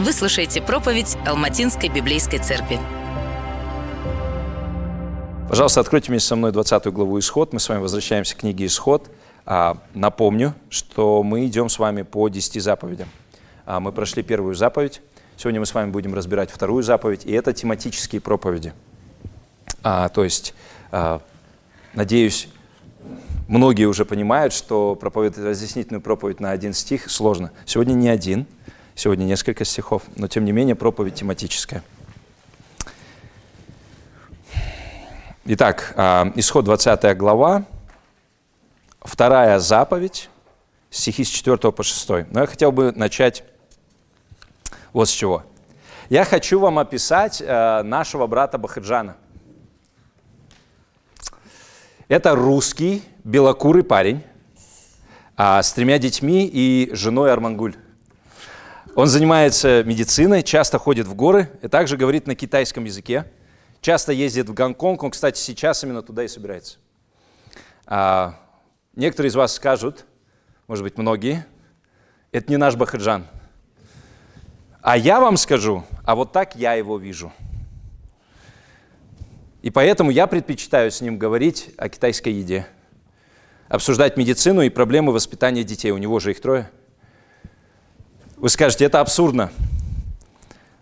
Вы слушаете проповедь Алматинской библейской церкви. Пожалуйста, откройте вместе со мной 20 главу «Исход». Мы с вами возвращаемся к книге «Исход». А, напомню, что мы идем с вами по 10 заповедям. А, мы прошли первую заповедь. Сегодня мы с вами будем разбирать вторую заповедь, и это тематические проповеди. А, то есть, надеюсь, многие уже понимают, что проповедь, разъяснительную проповедь на один стих сложно. Сегодня не один, сегодня несколько стихов, но тем не менее проповедь тематическая. Итак, а, исход 20 глава, вторая заповедь, стихи с 4 по 6. Но я хотел бы начать вот с чего. Я хочу вам описать а, нашего брата Бахаджана. Это русский белокурый парень а, с тремя детьми и женой Армангуль. Он занимается медициной, часто ходит в горы и также говорит на китайском языке часто ездит в Гонконг, он, кстати, сейчас именно туда и собирается. А, некоторые из вас скажут, может быть, многие, это не наш Бахаджан. А я вам скажу, а вот так я его вижу. И поэтому я предпочитаю с ним говорить о китайской еде, обсуждать медицину и проблемы воспитания детей. У него же их трое. Вы скажете, это абсурдно.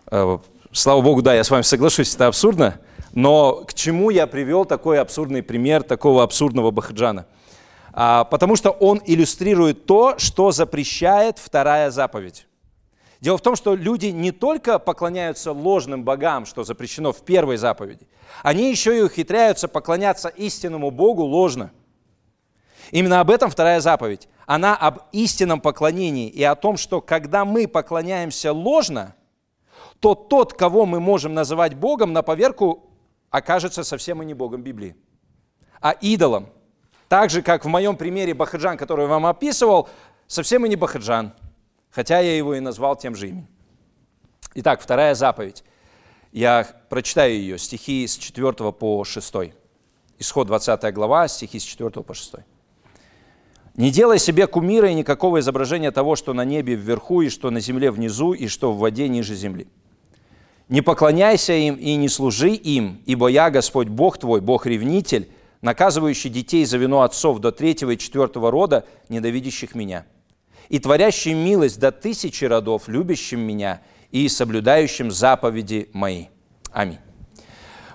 А, слава Богу, да, я с вами соглашусь, это абсурдно. Но к чему я привел такой абсурдный пример такого абсурдного Бахаджана? А, потому что он иллюстрирует то, что запрещает вторая заповедь. Дело в том, что люди не только поклоняются ложным богам, что запрещено в первой заповеди, они еще и ухитряются поклоняться истинному Богу ложно. Именно об этом вторая заповедь. Она об истинном поклонении и о том, что когда мы поклоняемся ложно, то тот, кого мы можем называть Богом, на поверку окажется совсем и не Богом Библии, а идолом. Так же, как в моем примере Бахаджан, который я вам описывал, совсем и не Бахаджан, хотя я его и назвал тем же именем. Итак, вторая заповедь. Я прочитаю ее, стихи с 4 по 6. Исход 20 глава, стихи с 4 по 6. «Не делай себе кумира и никакого изображения того, что на небе вверху, и что на земле внизу, и что в воде ниже земли не поклоняйся им и не служи им, ибо я, Господь Бог твой, Бог-ревнитель, наказывающий детей за вину отцов до третьего и четвертого рода, ненавидящих меня, и творящий милость до тысячи родов, любящим меня и соблюдающим заповеди мои. Аминь.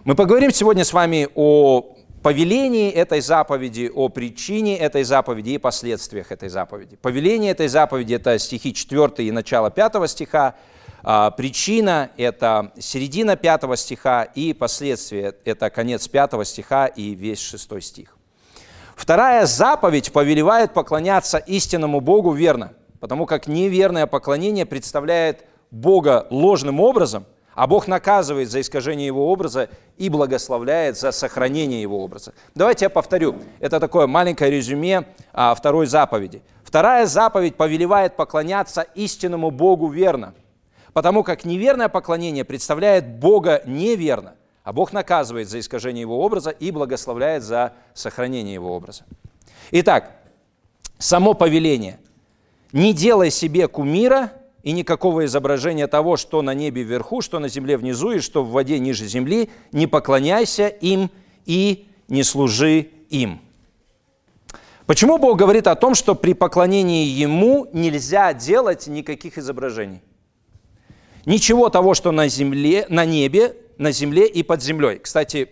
Мы поговорим сегодня с вами о повелении этой заповеди, о причине этой заповеди и последствиях этой заповеди. Повеление этой заповеди – это стихи 4 и начало 5 стиха, а, причина – это середина пятого стиха, и последствия – это конец пятого стиха и весь шестой стих. Вторая заповедь повелевает поклоняться истинному Богу верно, потому как неверное поклонение представляет Бога ложным образом, а Бог наказывает за искажение Его образа и благословляет за сохранение Его образа. Давайте я повторю. Это такое маленькое резюме а, второй заповеди. Вторая заповедь повелевает поклоняться истинному Богу верно – потому как неверное поклонение представляет Бога неверно, а Бог наказывает за искажение Его образа и благословляет за сохранение Его образа. Итак, само повеление. Не делай себе кумира и никакого изображения того, что на небе вверху, что на земле внизу и что в воде ниже земли, не поклоняйся им и не служи им. Почему Бог говорит о том, что при поклонении Ему нельзя делать никаких изображений? Ничего того, что на земле, на небе, на земле и под землей. Кстати,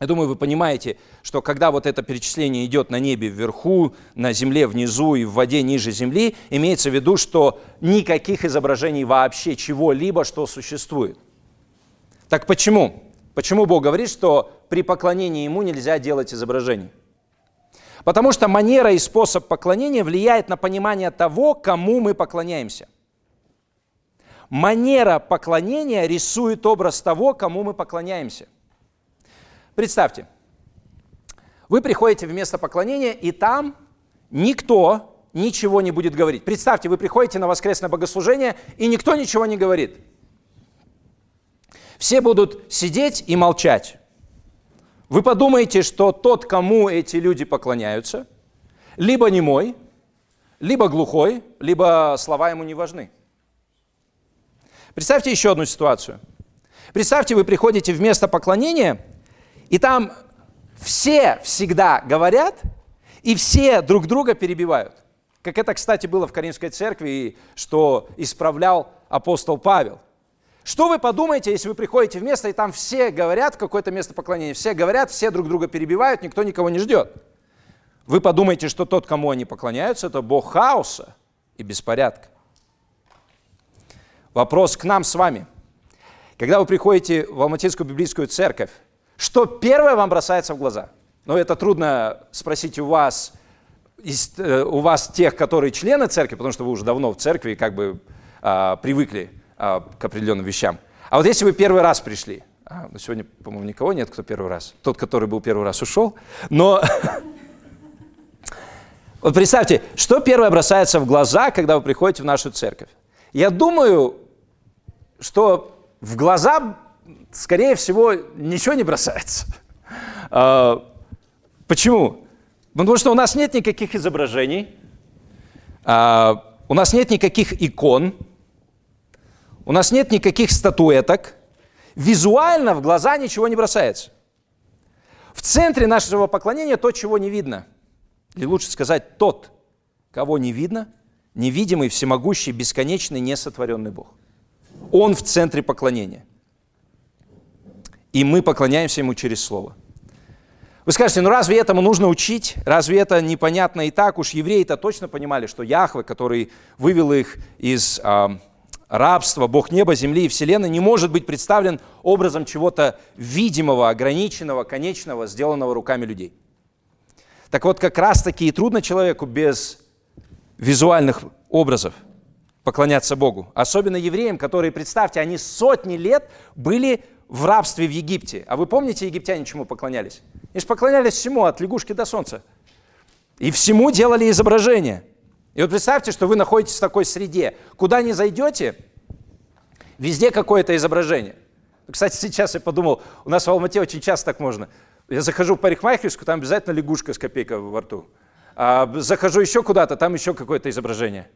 я думаю, вы понимаете, что когда вот это перечисление идет на небе вверху, на земле внизу и в воде ниже земли, имеется в виду, что никаких изображений вообще чего-либо, что существует. Так почему? Почему Бог говорит, что при поклонении Ему нельзя делать изображений? Потому что манера и способ поклонения влияет на понимание того, кому мы поклоняемся – манера поклонения рисует образ того, кому мы поклоняемся. Представьте, вы приходите в место поклонения, и там никто ничего не будет говорить. Представьте, вы приходите на воскресное богослужение, и никто ничего не говорит. Все будут сидеть и молчать. Вы подумаете, что тот, кому эти люди поклоняются, либо немой, либо глухой, либо слова ему не важны. Представьте еще одну ситуацию. Представьте, вы приходите в место поклонения, и там все всегда говорят, и все друг друга перебивают. Как это, кстати, было в Каримской церкви, что исправлял апостол Павел. Что вы подумаете, если вы приходите в место, и там все говорят, какое-то место поклонения, все говорят, все друг друга перебивают, никто никого не ждет. Вы подумаете, что тот, кому они поклоняются, это Бог хаоса и беспорядка. Вопрос к нам с вами. Когда вы приходите в Алматинскую библейскую церковь, что первое вам бросается в глаза? Ну, это трудно спросить у вас, из, э, у вас тех, которые члены церкви, потому что вы уже давно в церкви как бы а, привыкли а, к определенным вещам. А вот если вы первый раз пришли, а, ну, сегодня, по-моему, никого нет, кто первый раз. Тот, который был первый раз, ушел. Но вот представьте, что первое бросается в глаза, когда вы приходите в нашу церковь? Я думаю, что в глаза, скорее всего, ничего не бросается. А, почему? Потому что у нас нет никаких изображений, а, у нас нет никаких икон, у нас нет никаких статуэток. Визуально в глаза ничего не бросается. В центре нашего поклонения то, чего не видно. Или лучше сказать, тот, кого не видно, невидимый, всемогущий, бесконечный, несотворенный Бог. Он в центре поклонения. И мы поклоняемся Ему через Слово. Вы скажете, ну разве этому нужно учить? Разве это непонятно и так? Уж евреи-то точно понимали, что Яхве, который вывел их из э, рабства, Бог неба, земли и вселенной, не может быть представлен образом чего-то видимого, ограниченного, конечного, сделанного руками людей. Так вот, как раз таки и трудно человеку без визуальных образов – поклоняться Богу. Особенно евреям, которые, представьте, они сотни лет были в рабстве в Египте. А вы помните, египтяне чему поклонялись? Они же поклонялись всему, от лягушки до солнца. И всему делали изображение. И вот представьте, что вы находитесь в такой среде. Куда ни зайдете, везде какое-то изображение. Кстати, сейчас я подумал, у нас в Алмате очень часто так можно. Я захожу в парикмахерскую, там обязательно лягушка с копейкой во рту. А захожу еще куда-то, там еще какое-то изображение.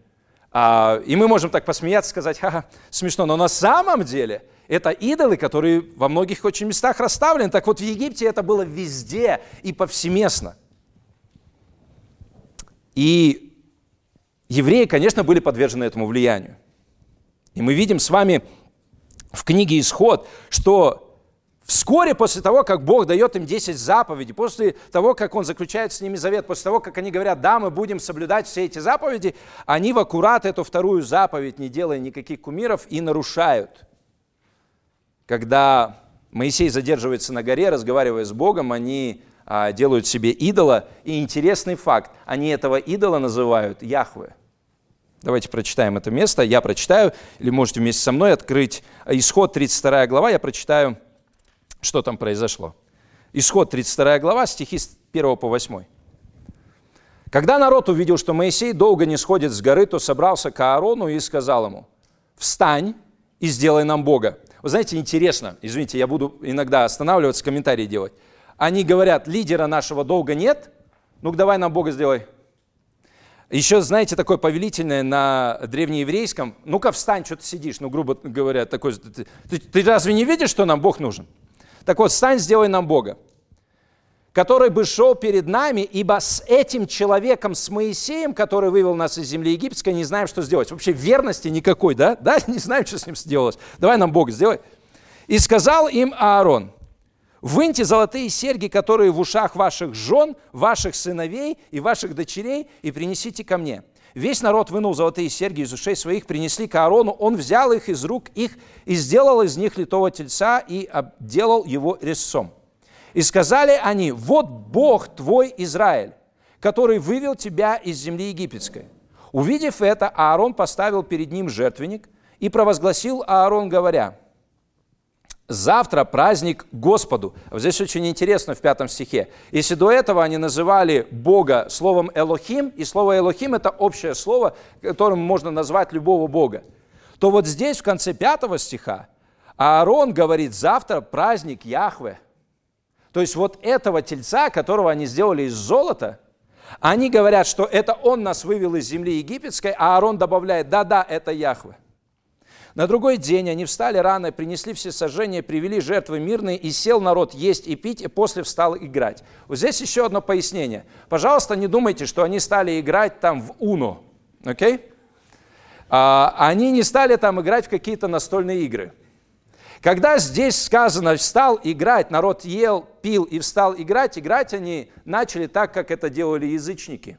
А, и мы можем так посмеяться, сказать, ха-ха, смешно, но на самом деле это идолы, которые во многих очень местах расставлены. Так вот в Египте это было везде и повсеместно. И евреи, конечно, были подвержены этому влиянию. И мы видим с вами в книге «Исход», что Вскоре после того, как Бог дает им 10 заповедей, после того, как Он заключает с ними завет, после того, как они говорят, да, мы будем соблюдать все эти заповеди, они в аккурат эту вторую заповедь, не делая никаких кумиров, и нарушают. Когда Моисей задерживается на горе, разговаривая с Богом, они а, делают себе идола. И интересный факт, они этого идола называют Яхве. Давайте прочитаем это место. Я прочитаю, или можете вместе со мной открыть Исход 32 глава, я прочитаю что там произошло. Исход 32 глава, стихи с 1 по 8. Когда народ увидел, что Моисей долго не сходит с горы, то собрался к Аарону и сказал ему, «Встань и сделай нам Бога». Вы знаете, интересно, извините, я буду иногда останавливаться, комментарии делать. Они говорят, лидера нашего долга нет, ну-ка давай нам Бога сделай. Еще, знаете, такое повелительное на древнееврейском, ну-ка встань, что ты сидишь, ну, грубо говоря, такой, ты, ты, разве не видишь, что нам Бог нужен? Так вот, стань, сделай нам Бога, который бы шел перед нами, ибо с этим человеком, с Моисеем, который вывел нас из земли египетской, не знаем, что сделать. Вообще верности никакой, да? Да, не знаем, что с ним сделалось. Давай нам Бога сделай. И сказал им Аарон, выньте золотые серьги, которые в ушах ваших жен, ваших сыновей и ваших дочерей, и принесите ко мне. Весь народ вынул золотые серьги из ушей своих, принесли к Аарону, он взял их из рук их и сделал из них литого тельца и обделал его резцом. И сказали они, вот Бог твой Израиль, который вывел тебя из земли египетской. Увидев это, Аарон поставил перед ним жертвенник и провозгласил Аарон, говоря, Завтра праздник Господу. Здесь очень интересно в пятом стихе. Если до этого они называли Бога словом Элохим, и слово Элохим – это общее слово, которым можно назвать любого Бога, то вот здесь, в конце пятого стиха, Аарон говорит, завтра праздник Яхве. То есть вот этого тельца, которого они сделали из золота, они говорят, что это он нас вывел из земли египетской, а Аарон добавляет, да-да, это Яхве. На другой день они встали рано, принесли все сожжения, привели жертвы мирные, и сел народ есть и пить, и после встал играть. Вот здесь еще одно пояснение. Пожалуйста, не думайте, что они стали играть там в Уно, окей? Okay? А, они не стали там играть в какие-то настольные игры. Когда здесь сказано «встал играть», народ ел, пил и встал играть, играть они начали так, как это делали язычники.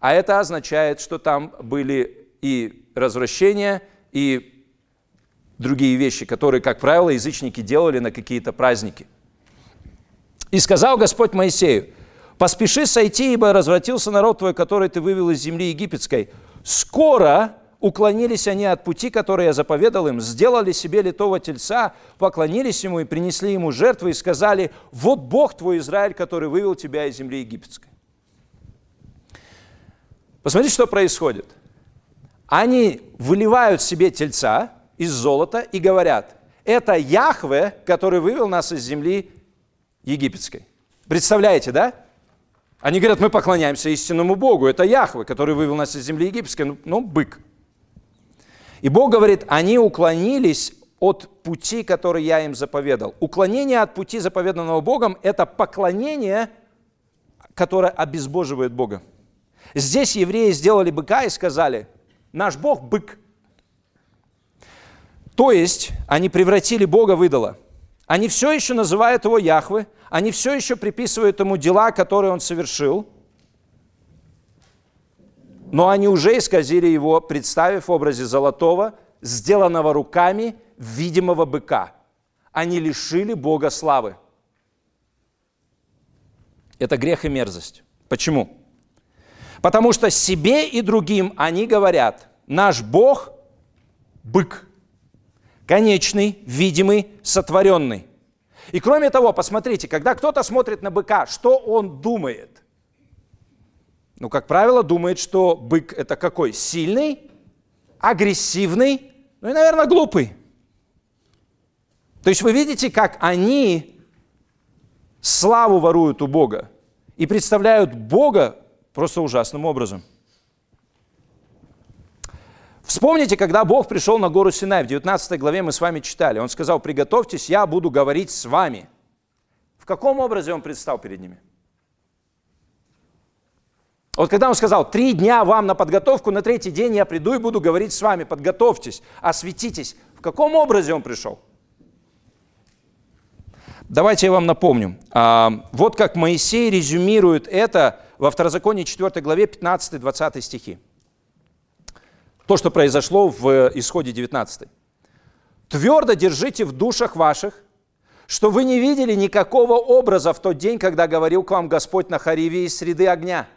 А это означает, что там были и развращения, и другие вещи, которые, как правило, язычники делали на какие-то праздники. И сказал Господь Моисею, «Поспеши сойти, ибо развратился народ твой, который ты вывел из земли египетской. Скоро уклонились они от пути, который я заповедал им, сделали себе литого тельца, поклонились ему и принесли ему жертвы и сказали, вот Бог твой Израиль, который вывел тебя из земли египетской». Посмотрите, что происходит – они выливают себе тельца из золота и говорят, это Яхве, который вывел нас из земли египетской. Представляете, да? Они говорят, мы поклоняемся истинному Богу. Это Яхве, который вывел нас из земли египетской. Ну, ну бык. И Бог говорит, они уклонились от пути, который я им заповедал. Уклонение от пути, заповеданного Богом, это поклонение, которое обезбоживает Бога. Здесь евреи сделали быка и сказали – Наш Бог – бык. То есть они превратили Бога в идола. Они все еще называют его Яхвы, они все еще приписывают ему дела, которые он совершил, но они уже исказили его, представив в образе золотого, сделанного руками видимого быка. Они лишили Бога славы. Это грех и мерзость. Почему? Потому что себе и другим они говорят, наш Бог – бык, конечный, видимый, сотворенный. И кроме того, посмотрите, когда кто-то смотрит на быка, что он думает? Ну, как правило, думает, что бык – это какой? Сильный, агрессивный, ну и, наверное, глупый. То есть вы видите, как они славу воруют у Бога и представляют Бога Просто ужасным образом. Вспомните, когда Бог пришел на гору Синай, в 19 главе мы с вами читали. Он сказал, приготовьтесь, я буду говорить с вами. В каком образе он предстал перед ними? Вот когда он сказал, три дня вам на подготовку, на третий день я приду и буду говорить с вами, подготовьтесь, осветитесь. В каком образе он пришел? Давайте я вам напомню. А, вот как Моисей резюмирует это во Второзаконии 4 главе 15-20 стихи. То, что произошло в исходе 19. «Твердо держите в душах ваших, что вы не видели никакого образа в тот день, когда говорил к вам Господь на Хариве из среды огня».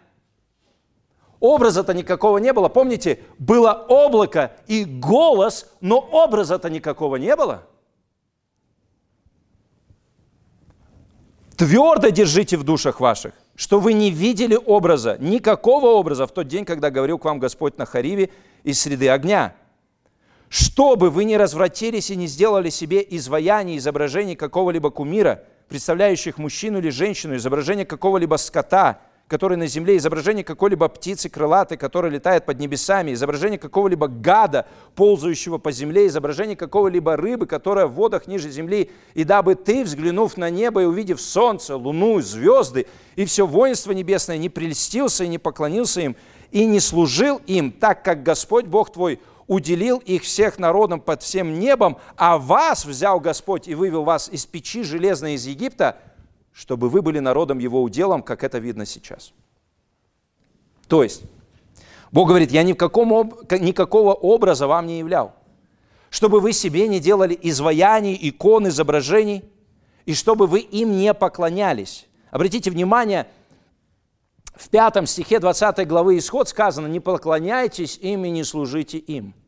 Образа-то никакого не было. Помните, было облако и голос, но образа-то никакого не было – Твердо держите в душах ваших, что вы не видели образа, никакого образа в тот день, когда говорил к вам Господь на Хариве из среды огня. Чтобы вы не развратились и не сделали себе изваяние, изображение какого-либо кумира, представляющих мужчину или женщину, изображение какого-либо скота – который на земле, изображение какой-либо птицы крылатой, которая летает под небесами, изображение какого-либо гада, ползающего по земле, изображение какого-либо рыбы, которая в водах ниже земли, и дабы ты, взглянув на небо и увидев солнце, луну, звезды и все воинство небесное, не прельстился и не поклонился им, и не служил им, так как Господь Бог твой уделил их всех народам под всем небом, а вас взял Господь и вывел вас из печи железной из Египта – чтобы вы были народом его уделом, как это видно сейчас. То есть, Бог говорит, я ни в каком, никакого образа вам не являл, чтобы вы себе не делали изваяний, икон, изображений, и чтобы вы им не поклонялись. Обратите внимание, в пятом стихе 20 главы Исход сказано, не поклоняйтесь им и не служите им –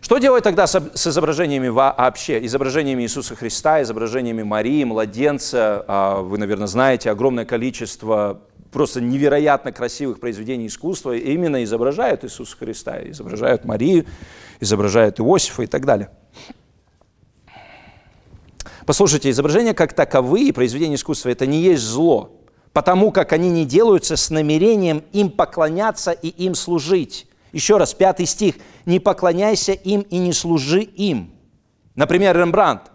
Что делать тогда с, изображениями вообще? Изображениями Иисуса Христа, изображениями Марии, младенца. А, вы, наверное, знаете, огромное количество просто невероятно красивых произведений искусства именно изображают Иисуса Христа, изображают Марию, изображают Иосифа и так далее. Послушайте, изображения как таковые, произведения искусства, это не есть зло, потому как они не делаются с намерением им поклоняться и им служить Еще раз, пятый стих. «Не поклоняйся им и не служи им». Например, Рембрандт.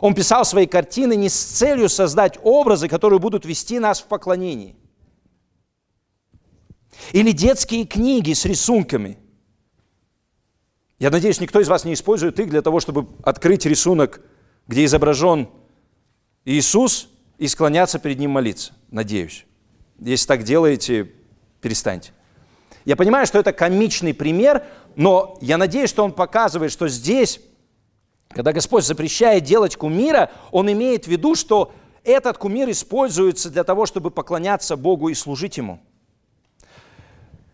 Он писал свои картины не с целью создать образы, которые будут вести нас в поклонении. Или детские книги с рисунками. Я надеюсь, никто из вас не использует их для того, чтобы открыть рисунок, где изображен Иисус, и склоняться перед Ним молиться. Надеюсь. Если так делаете, перестаньте. Я понимаю, что это комичный пример, но я надеюсь, что он показывает, что здесь когда Господь запрещает делать кумира, Он имеет в виду, что этот кумир используется для того, чтобы поклоняться Богу и служить Ему.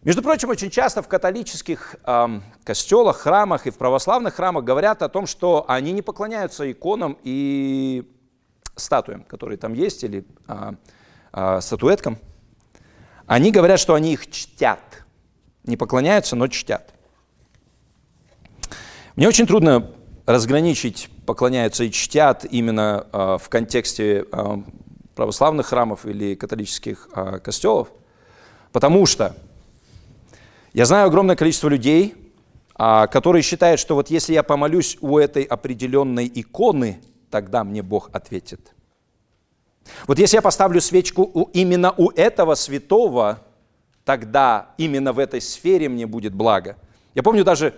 Между прочим, очень часто в католических э, костелах, храмах и в православных храмах говорят о том, что они не поклоняются иконам и статуям, которые там есть, или э, э, статуэткам. Они говорят, что они их чтят. Не поклоняются, но чтят. Мне очень трудно разграничить поклоняются и чтят именно э, в контексте э, православных храмов или католических э, костелов, потому что я знаю огромное количество людей, э, которые считают, что вот если я помолюсь у этой определенной иконы, тогда мне Бог ответит. Вот если я поставлю свечку у, именно у этого святого, тогда именно в этой сфере мне будет благо. Я помню даже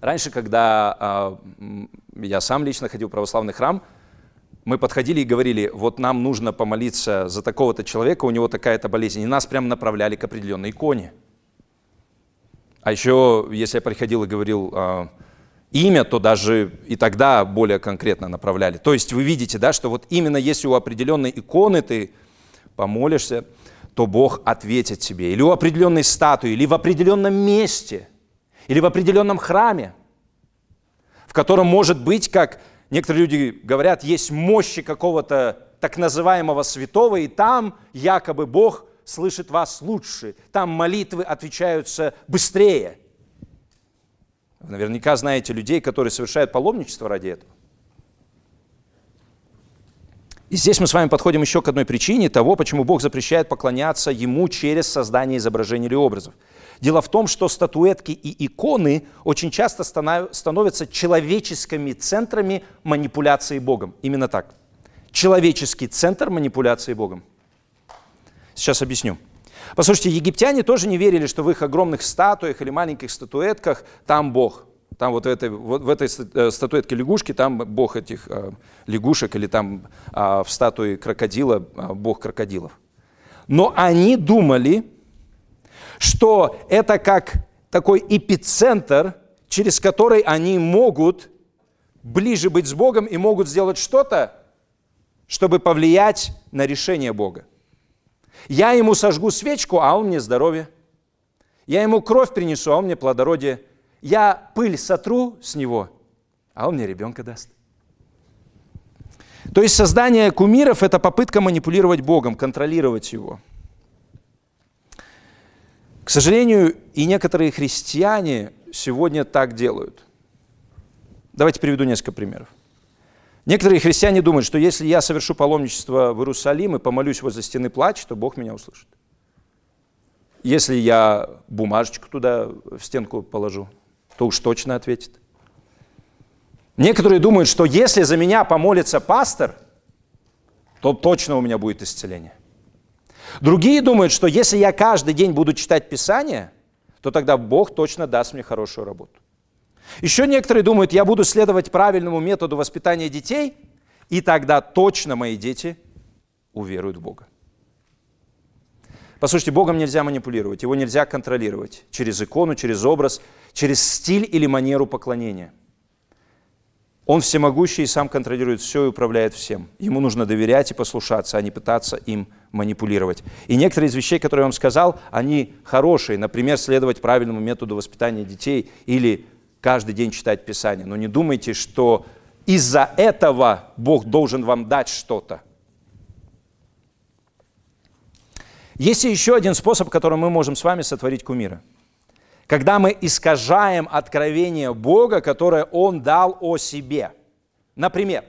Раньше, когда э, я сам лично ходил в православный храм, мы подходили и говорили, вот нам нужно помолиться за такого-то человека, у него такая-то болезнь. И нас прямо направляли к определенной иконе. А еще, если я приходил и говорил э, имя, то даже и тогда более конкретно направляли. То есть вы видите, да, что вот именно если у определенной иконы ты помолишься, то Бог ответит тебе. Или у определенной статуи, или в определенном месте – или в определенном храме, в котором может быть, как некоторые люди говорят, есть мощи какого-то так называемого святого, и там якобы Бог слышит вас лучше, там молитвы отвечаются быстрее. Вы наверняка знаете людей, которые совершают паломничество ради этого. И здесь мы с вами подходим еще к одной причине того, почему Бог запрещает поклоняться Ему через создание изображений или образов – Дело в том, что статуэтки и иконы очень часто становятся человеческими центрами манипуляции Богом. Именно так. Человеческий центр манипуляции Богом. Сейчас объясню. Послушайте, египтяне тоже не верили, что в их огромных статуях или маленьких статуэтках там Бог. Там вот в этой, вот в этой э, статуэтке лягушки, там Бог этих э, лягушек, или там э, в статуе крокодила э, Бог крокодилов. Но они думали, что это как такой эпицентр, через который они могут ближе быть с Богом и могут сделать что-то, чтобы повлиять на решение Бога. Я ему сожгу свечку, а он мне здоровье. Я ему кровь принесу, а он мне плодородие. Я пыль сотру с него, а он мне ребенка даст. То есть создание кумиров – это попытка манипулировать Богом, контролировать Его – к сожалению, и некоторые христиане сегодня так делают. Давайте приведу несколько примеров. Некоторые христиане думают, что если я совершу паломничество в Иерусалим и помолюсь возле стены плач, то Бог меня услышит. Если я бумажечку туда в стенку положу, то уж точно ответит. Некоторые думают, что если за меня помолится пастор, то точно у меня будет исцеление. Другие думают, что если я каждый день буду читать Писание, то тогда Бог точно даст мне хорошую работу. Еще некоторые думают, я буду следовать правильному методу воспитания детей, и тогда точно мои дети уверуют в Бога. Послушайте, Богом нельзя манипулировать, его нельзя контролировать через икону, через образ, через стиль или манеру поклонения – он всемогущий и сам контролирует все и управляет всем. Ему нужно доверять и послушаться, а не пытаться им манипулировать. И некоторые из вещей, которые я вам сказал, они хорошие. Например, следовать правильному методу воспитания детей или каждый день читать Писание. Но не думайте, что из-за этого Бог должен вам дать что-то. Есть еще один способ, которым мы можем с вами сотворить кумира. Когда мы искажаем откровение Бога, которое Он дал о себе. Например,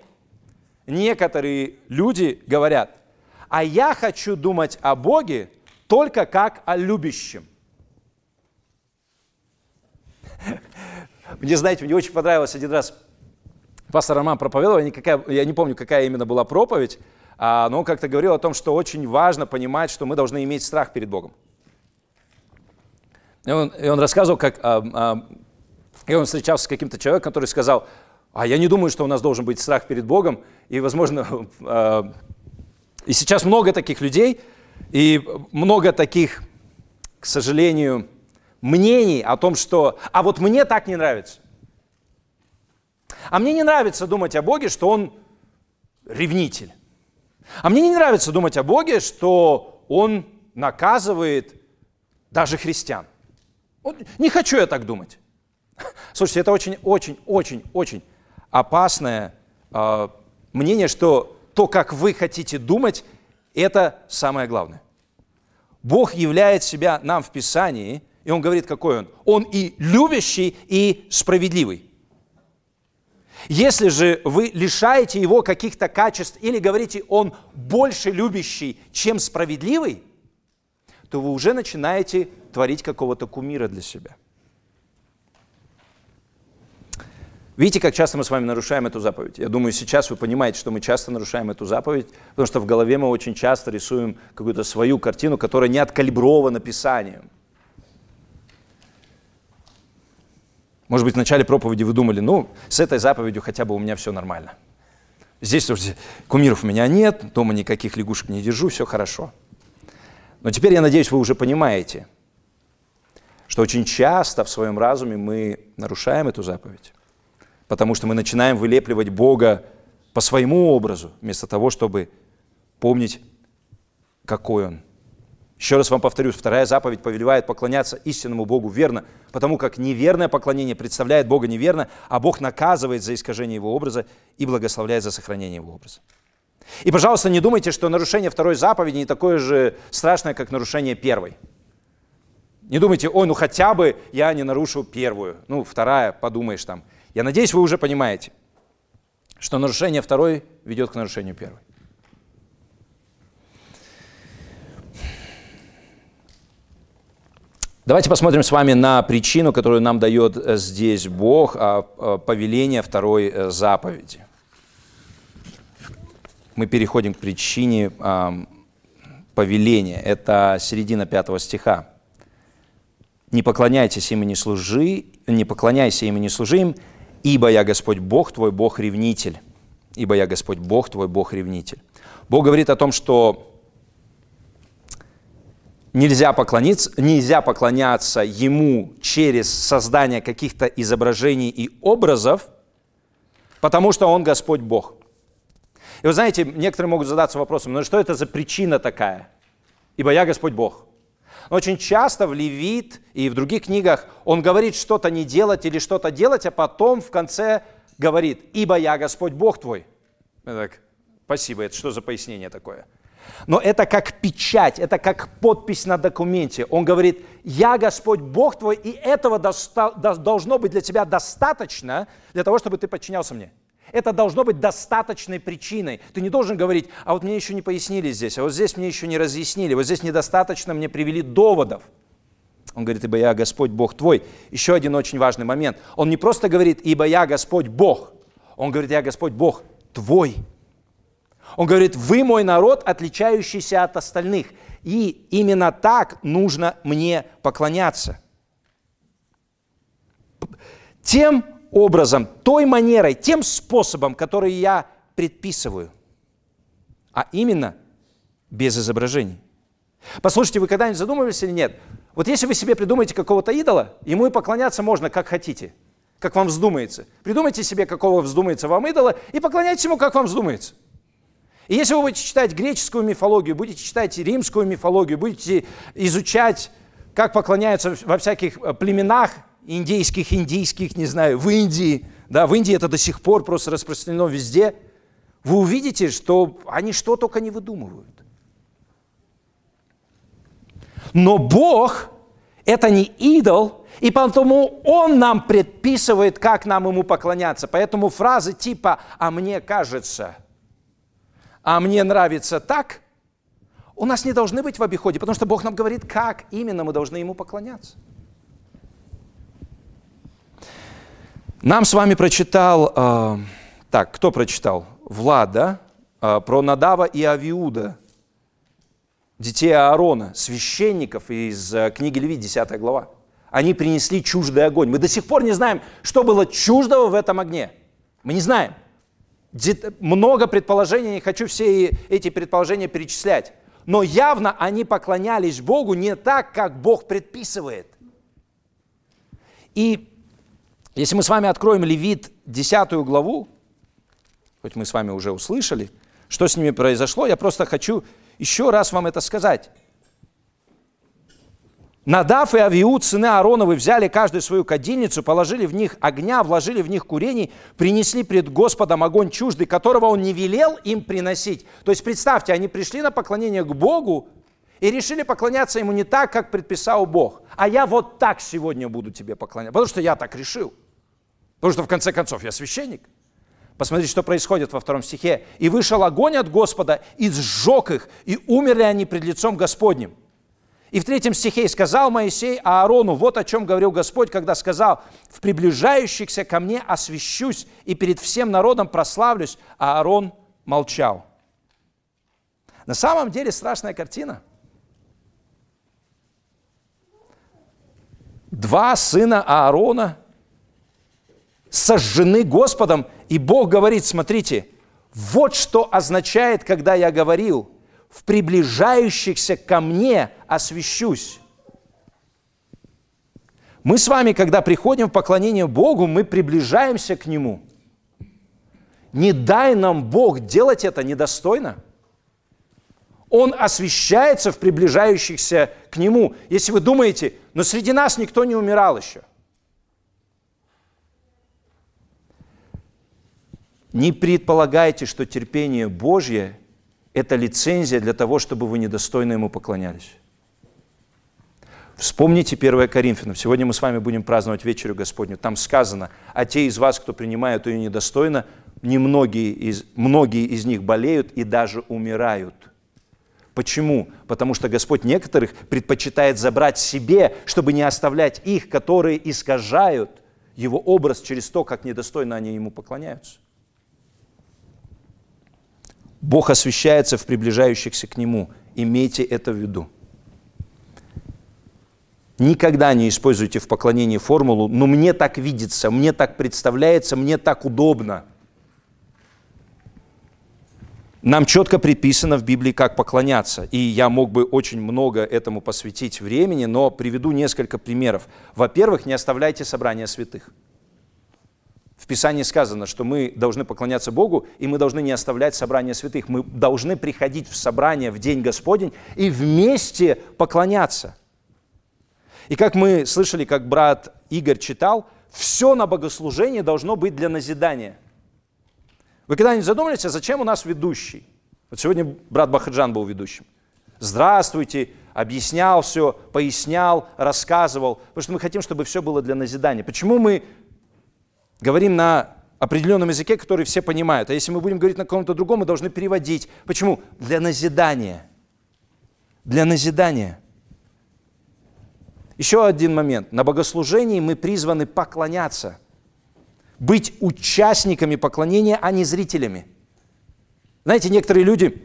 некоторые люди говорят, а я хочу думать о Боге только как о любящем. Мне, знаете, мне очень понравилось один раз пастор Роман проповедовал, я не, я не помню, какая именно была проповедь, но он как-то говорил о том, что очень важно понимать, что мы должны иметь страх перед Богом. И он, и он рассказывал, как а, а, и он встречался с каким-то человеком, который сказал, а я не думаю, что у нас должен быть страх перед Богом, и, возможно, а, и сейчас много таких людей, и много таких, к сожалению, мнений о том, что «а вот мне так не нравится». А мне не нравится думать о Боге, что Он ревнитель. А мне не нравится думать о Боге, что Он наказывает даже христиан. Вот не хочу я так думать. Слушайте, это очень, очень, очень, очень опасное э, мнение, что то, как вы хотите думать, это самое главное. Бог являет себя нам в Писании, и Он говорит, какой Он. Он и любящий, и справедливый. Если же вы лишаете его каких-то качеств или говорите, он больше любящий, чем справедливый, то вы уже начинаете творить какого-то кумира для себя. Видите, как часто мы с вами нарушаем эту заповедь? Я думаю, сейчас вы понимаете, что мы часто нарушаем эту заповедь, потому что в голове мы очень часто рисуем какую-то свою картину, которая не откалибрована Писанием. Может быть, в начале проповеди вы думали, ну, с этой заповедью хотя бы у меня все нормально. Здесь тоже кумиров у меня нет, дома никаких лягушек не держу, все хорошо. Но теперь, я надеюсь, вы уже понимаете, что очень часто в своем разуме мы нарушаем эту заповедь, потому что мы начинаем вылепливать Бога по своему образу, вместо того, чтобы помнить, какой Он – еще раз вам повторюсь, вторая заповедь повелевает поклоняться истинному Богу верно, потому как неверное поклонение представляет Бога неверно, а Бог наказывает за искажение Его образа и благословляет за сохранение Его образа. И, пожалуйста, не думайте, что нарушение второй заповеди не такое же страшное, как нарушение первой. Не думайте, ой, ну хотя бы я не нарушу первую. Ну, вторая, подумаешь там. Я надеюсь, вы уже понимаете, что нарушение второй ведет к нарушению первой. Давайте посмотрим с вами на причину, которую нам дает э, здесь Бог, а, а, повеление второй э, заповеди. Мы переходим к причине повеления. Это середина пятого стиха. «Не поклоняйтесь им и не служи, не поклоняйся им и не служи им, ибо я Господь Бог твой, Бог ревнитель». Ибо я Господь Бог твой, Бог ревнитель. Бог говорит о том, что нельзя, поклониться, нельзя поклоняться Ему через создание каких-то изображений и образов, потому что Он Господь Бог. И вы знаете, некоторые могут задаться вопросом, ну что это за причина такая? Ибо я Господь Бог. Но очень часто в Левит и в других книгах он говорит что-то не делать или что-то делать, а потом в конце говорит, ибо я Господь Бог твой. так, спасибо, это что за пояснение такое? Но это как печать, это как подпись на документе. Он говорит, я Господь Бог твой, и этого должно быть для тебя достаточно для того, чтобы ты подчинялся мне. Это должно быть достаточной причиной. Ты не должен говорить, а вот мне еще не пояснили здесь, а вот здесь мне еще не разъяснили, вот здесь недостаточно мне привели доводов. Он говорит, ибо я Господь Бог твой. Еще один очень важный момент. Он не просто говорит, ибо я Господь Бог. Он говорит, я Господь Бог твой. Он говорит, вы мой народ, отличающийся от остальных. И именно так нужно мне поклоняться. Тем образом, той манерой, тем способом, который я предписываю. А именно без изображений. Послушайте, вы когда-нибудь задумывались или нет? Вот если вы себе придумаете какого-то идола, ему и поклоняться можно как хотите, как вам вздумается. Придумайте себе, какого вздумается вам идола, и поклоняйтесь ему, как вам вздумается. И если вы будете читать греческую мифологию, будете читать римскую мифологию, будете изучать, как поклоняются во всяких э, племенах индейских, индийских, не знаю, в Индии, да, в Индии это до сих пор просто распространено везде, вы увидите, что они что только не выдумывают. Но Бог – это не идол, и поэтому Он нам предписывает, как нам Ему поклоняться. Поэтому фразы типа «а мне кажется», а мне нравится так, у нас не должны быть в обиходе, потому что Бог нам говорит, как именно мы должны Ему поклоняться. Нам с вами прочитал, э, так, кто прочитал? Влад, да? Э, про Надава и Авиуда, детей Аарона, священников из э, книги Левит, 10 глава. Они принесли чуждый огонь. Мы до сих пор не знаем, что было чуждого в этом огне. Мы не знаем. Много предположений, не хочу все эти предположения перечислять. Но явно они поклонялись Богу не так, как Бог предписывает. И если мы с вами откроем Левит 10 главу, хоть мы с вами уже услышали, что с ними произошло, я просто хочу еще раз вам это сказать. Надав и Авиуд, сыны Аароновы, взяли каждую свою кадильницу, положили в них огня, вложили в них курений, принесли пред Господом огонь чуждый, которого он не велел им приносить. То есть представьте, они пришли на поклонение к Богу и решили поклоняться ему не так, как предписал Бог. А я вот так сегодня буду тебе поклоняться, потому что я так решил. Потому что в конце концов я священник. Посмотрите, что происходит во втором стихе. «И вышел огонь от Господа, и сжег их, и умерли они пред лицом Господним». И в третьем стихе сказал Моисей Аарону, вот о чем говорил Господь, когда сказал, в приближающихся ко мне освящусь и перед всем народом прославлюсь, а Аарон молчал. На самом деле страшная картина. Два сына Аарона сожжены Господом, и Бог говорит, смотрите, вот что означает, когда я говорил – в приближающихся ко мне освящусь. Мы с вами, когда приходим в поклонение Богу, мы приближаемся к Нему. Не дай нам Бог делать это недостойно. Он освящается в приближающихся к Нему. Если вы думаете, но среди нас никто не умирал еще. Не предполагайте, что терпение Божье это лицензия для того, чтобы вы недостойно Ему поклонялись. Вспомните 1 Коринфянам. Сегодня мы с вами будем праздновать вечерю Господню. Там сказано, а те из вас, кто принимают ее недостойно, немногие из, многие из них болеют и даже умирают. Почему? Потому что Господь некоторых предпочитает забрать себе, чтобы не оставлять их, которые искажают Его образ через то, как недостойно они Ему поклоняются. Бог освящается в приближающихся к Нему. Имейте это в виду. Никогда не используйте в поклонении формулу «но мне так видится», «мне так представляется», «мне так удобно». Нам четко предписано в Библии, как поклоняться. И я мог бы очень много этому посвятить времени, но приведу несколько примеров. Во-первых, не оставляйте собрания святых – в Писании сказано, что мы должны поклоняться Богу, и мы должны не оставлять собрание святых. Мы должны приходить в собрание в день Господень и вместе поклоняться. И как мы слышали, как брат Игорь читал, все на богослужении должно быть для назидания. Вы когда-нибудь задумались, а зачем у нас ведущий? Вот сегодня брат Бахаджан был ведущим. Здравствуйте, объяснял все, пояснял, рассказывал, потому что мы хотим, чтобы все было для назидания. Почему мы говорим на определенном языке, который все понимают. А если мы будем говорить на каком-то другом, мы должны переводить. Почему? Для назидания. Для назидания. Еще один момент. На богослужении мы призваны поклоняться. Быть участниками поклонения, а не зрителями. Знаете, некоторые люди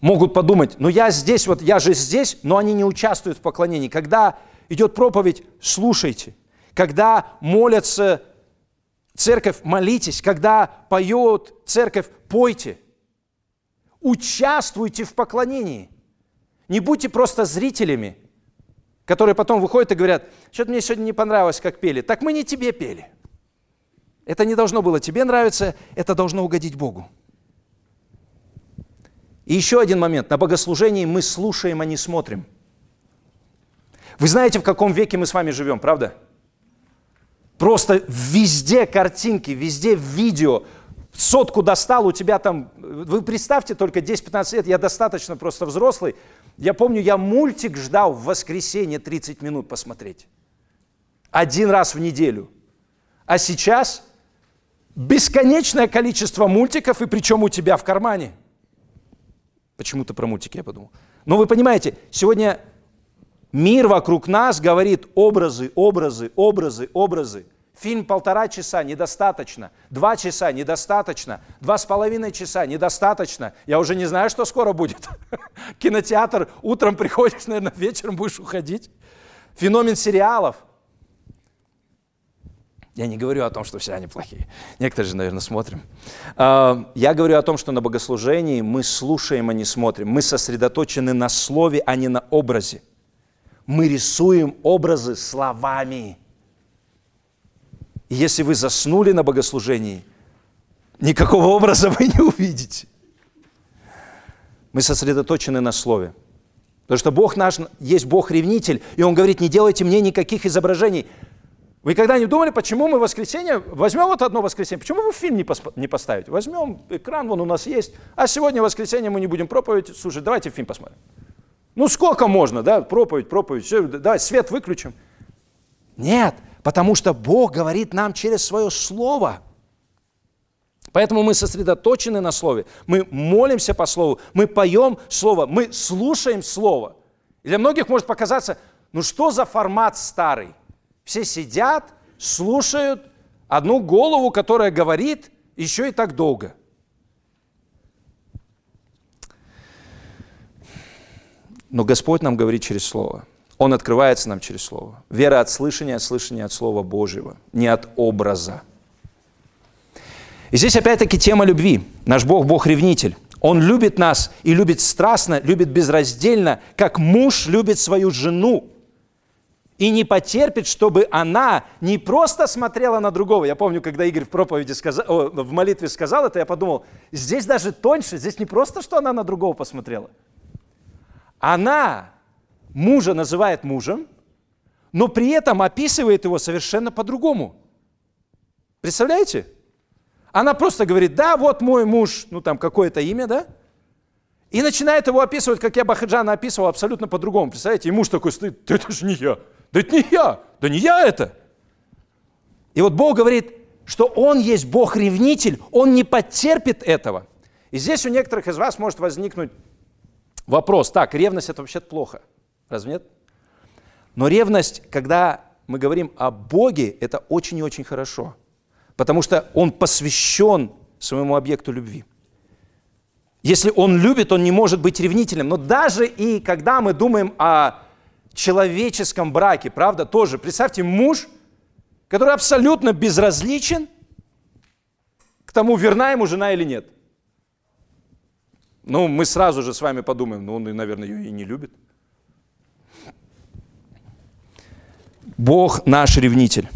могут подумать, ну я здесь, вот я же здесь, но они не участвуют в поклонении. Когда идет проповедь, слушайте – когда молятся церковь, молитесь. Когда поет церковь, пойте. Участвуйте в поклонении. Не будьте просто зрителями, которые потом выходят и говорят, что-то мне сегодня не понравилось, как пели. Так мы не тебе пели. Это не должно было тебе нравиться, это должно угодить Богу. И еще один момент. На богослужении мы слушаем, а не смотрим. Вы знаете, в каком веке мы с вами живем, правда? Просто везде картинки, везде видео. Сотку достал, у тебя там... Вы представьте, только 10-15 лет, я достаточно просто взрослый. Я помню, я мультик ждал в воскресенье 30 минут посмотреть. Один раз в неделю. А сейчас бесконечное количество мультиков, и причем у тебя в кармане. Почему-то про мультики я подумал. Но вы понимаете, сегодня Мир вокруг нас говорит образы, образы, образы, образы. Фильм полтора часа недостаточно, два часа недостаточно, два с половиной часа недостаточно. Я уже не знаю, что скоро будет. Кинотеатр, утром приходишь, наверное, вечером будешь уходить. Феномен сериалов. Я не говорю о том, что все они плохие. Некоторые же, наверное, смотрим. А, я говорю о том, что на богослужении мы слушаем, а не смотрим. Мы сосредоточены на слове, а не на образе. Мы рисуем образы словами. И если вы заснули на богослужении, никакого образа вы не увидите. Мы сосредоточены на Слове. Потому что Бог наш есть Бог-ревнитель, и Он говорит, не делайте мне никаких изображений. Вы когда-нибудь думали, почему мы воскресенье, возьмем вот одно воскресенье, почему вы фильм не, посп- не поставите? Возьмем экран, вон у нас есть, а сегодня воскресенье мы не будем проповедь, слушай, давайте фильм посмотрим. Ну сколько можно, да, проповедь, проповедь, все, давай свет выключим. Нет, Потому что Бог говорит нам через свое Слово. Поэтому мы сосредоточены на Слове, мы молимся по Слову, мы поем Слово, мы слушаем Слово. И для многих может показаться, ну что за формат старый? Все сидят, слушают одну голову, которая говорит еще и так долго. Но Господь нам говорит через Слово – он открывается нам через Слово. Вера от слышания, от слышания от Слова Божьего, не от образа. И здесь опять-таки тема любви. Наш Бог – Бог-ревнитель. Он любит нас и любит страстно, любит безраздельно, как муж любит свою жену. И не потерпит, чтобы она не просто смотрела на другого. Я помню, когда Игорь в проповеди сказал, о, в молитве сказал это, я подумал, здесь даже тоньше, здесь не просто, что она на другого посмотрела. Она мужа называет мужем, но при этом описывает его совершенно по-другому. Представляете? Она просто говорит, да, вот мой муж, ну там какое-то имя, да? И начинает его описывать, как я Бахаджана описывал, абсолютно по-другому. Представляете? И муж такой стоит, да это же не я. Да это не я. Да не я это. И вот Бог говорит, что Он есть Бог-ревнитель, Он не потерпит этого. И здесь у некоторых из вас может возникнуть вопрос, так, ревность это вообще плохо – Разве нет? Но ревность, когда мы говорим о Боге, это очень и очень хорошо, потому что Он посвящен своему объекту любви. Если Он любит, Он не может быть ревнителем. Но даже и когда мы думаем о человеческом браке, правда, тоже, представьте, муж, который абсолютно безразличен к тому, верна ему жена или нет. Ну, мы сразу же с вами подумаем, ну, он, наверное, ее и не любит. Бог наш ревнитель.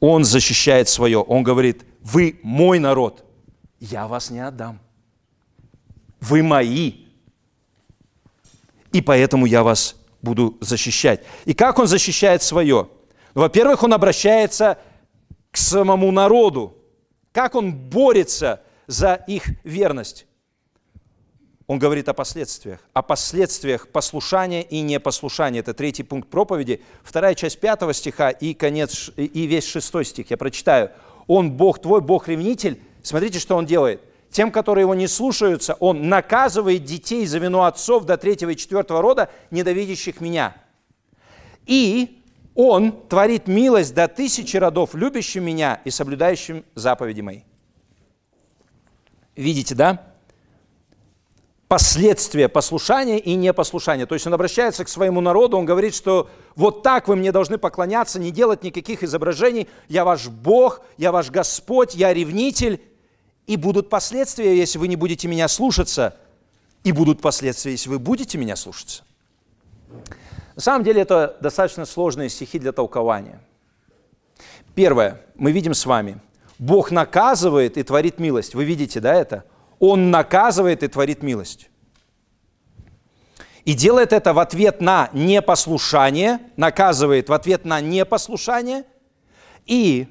Он защищает свое. Он говорит, вы мой народ, я вас не отдам. Вы мои. И поэтому я вас буду защищать. И как он защищает свое? Ну, во-первых, он обращается к самому народу. Как он борется за их верность? Он говорит о последствиях, о последствиях послушания и непослушания. Это третий пункт проповеди, вторая часть пятого стиха и конец, и весь шестой стих. Я прочитаю. Он Бог твой, Бог-ревнитель. Смотрите, что Он делает. Тем, которые его не слушаются, Он наказывает детей за вину отцов до третьего и четвертого рода, ненавидящих меня. И Он творит милость до тысячи родов, любящим меня и соблюдающим заповеди мои. Видите, да? Последствия послушания и непослушания. То есть он обращается к своему народу, он говорит, что вот так вы мне должны поклоняться, не делать никаких изображений, я ваш Бог, я ваш Господь, я ревнитель, и будут последствия, если вы не будете меня слушаться, и будут последствия, если вы будете меня слушаться. На самом деле это достаточно сложные стихи для толкования. Первое, мы видим с вами, Бог наказывает и творит милость. Вы видите, да, это? Он наказывает и творит милость. И делает это в ответ на непослушание, наказывает в ответ на непослушание и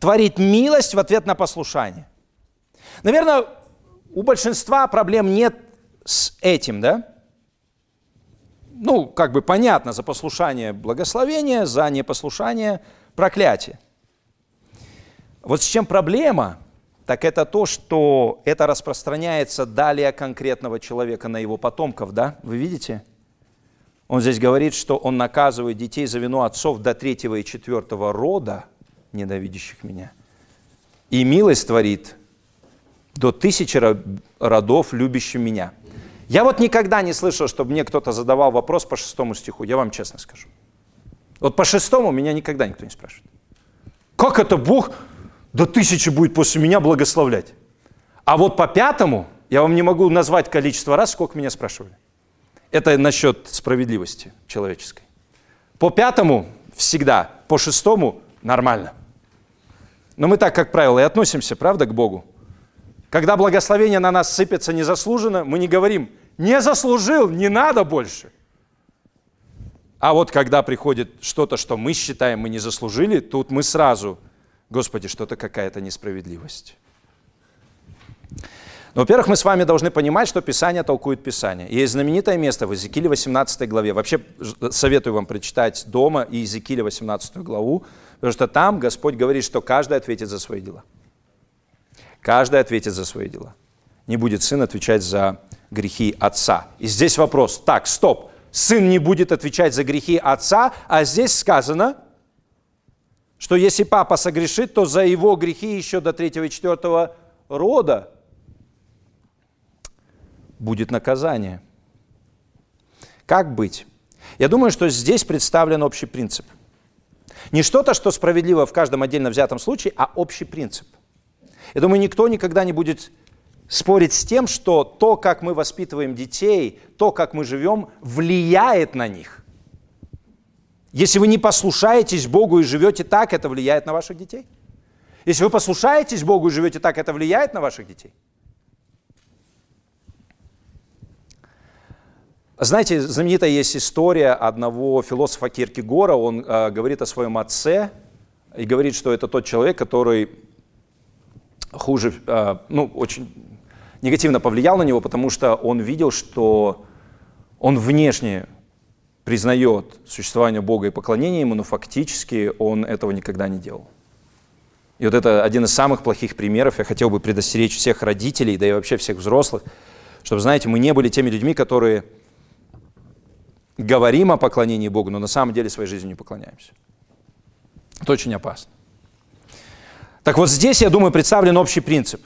творит милость в ответ на послушание. Наверное, у большинства проблем нет с этим, да? Ну, как бы понятно, за послушание благословение, за непослушание проклятие. Вот с чем проблема – так это то, что это распространяется далее конкретного человека на его потомков, да? Вы видите? Он здесь говорит, что он наказывает детей за вину отцов до третьего и четвертого рода, ненавидящих меня. И милость творит до тысячи родов, любящим меня. Я вот никогда не слышал, чтобы мне кто-то задавал вопрос по шестому стиху, я вам честно скажу. Вот по шестому меня никогда никто не спрашивает. Как это Бог до тысячи будет после меня благословлять? А вот по пятому я вам не могу назвать количество раз, сколько меня спрашивали. Это насчет справедливости человеческой. По пятому всегда, по шестому нормально. Но мы так, как правило, и относимся, правда, к Богу. Когда благословение на нас сыпется незаслуженно, мы не говорим, не заслужил, не надо больше. А вот когда приходит что-то, что мы считаем, мы не заслужили, тут мы сразу, Господи, что-то какая-то несправедливость. Но, ну, во-первых, мы с вами должны понимать, что Писание толкует Писание. Есть знаменитое место в Иезекииле 18 главе. Вообще советую вам прочитать дома Иезекииля 18 главу, потому что там Господь говорит, что каждый ответит за свои дела. Каждый ответит за свои дела. Не будет сын отвечать за грехи отца. И здесь вопрос. Так, стоп. Сын не будет отвечать за грехи отца, а здесь сказано, что если папа согрешит, то за его грехи еще до третьего и четвертого рода будет наказание. Как быть? Я думаю, что здесь представлен общий принцип. Не что-то, что справедливо в каждом отдельно взятом случае, а общий принцип. Я думаю, никто никогда не будет спорить с тем, что то, как мы воспитываем детей, то, как мы живем, влияет на них. Если вы не послушаетесь Богу и живете так, это влияет на ваших детей. Если вы послушаетесь Богу и живете так, это влияет на ваших детей. Знаете, знаменитая есть история одного философа Киркегора. Он э, говорит о своем отце и говорит, что это тот человек, который хуже, э, ну, очень негативно повлиял на него, потому что он видел, что он внешне признает существование Бога и поклонение Ему, но фактически он этого никогда не делал. И вот это один из самых плохих примеров. Я хотел бы предостеречь всех родителей, да и вообще всех взрослых, чтобы, знаете, мы не были теми людьми, которые говорим о поклонении Богу, но на самом деле своей жизнью не поклоняемся. Это очень опасно. Так вот здесь, я думаю, представлен общий принцип.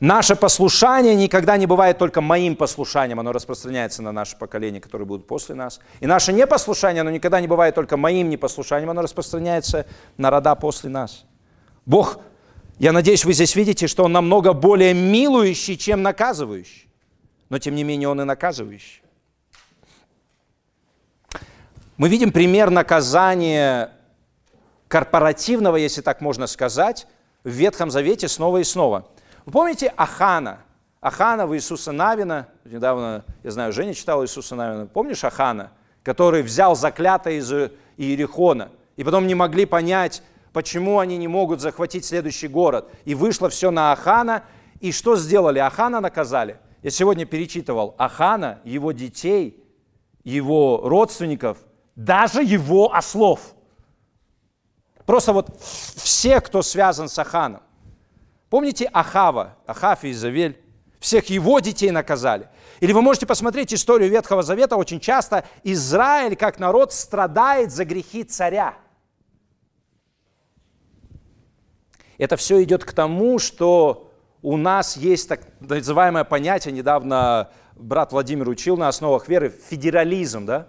Наше послушание никогда не бывает только моим послушанием, оно распространяется на наше поколение, которые будут после нас. И наше непослушание, оно никогда не бывает только моим непослушанием, оно распространяется на рода после нас. Бог, я надеюсь, вы здесь видите, что Он намного более милующий, чем наказывающий. Но тем не менее Он и наказывающий. Мы видим пример наказания корпоративного, если так можно сказать, в Ветхом Завете снова и снова. Вы помните Ахана? В Иисуса Навина, недавно, я знаю, Женя читала Иисуса Навина, помнишь Ахана, который взял заклятое из Иерихона, и потом не могли понять, почему они не могут захватить следующий город. И вышло все на Ахана, и что сделали? Ахана наказали. Я сегодня перечитывал Ахана, его детей, его родственников – даже его ослов. Просто вот все, кто связан с Аханом. Помните Ахава, Ахав и Изавель? Всех его детей наказали. Или вы можете посмотреть историю Ветхого Завета, очень часто Израиль как народ страдает за грехи царя. Это все идет к тому, что у нас есть так называемое понятие, недавно брат Владимир учил на основах веры, федерализм, да?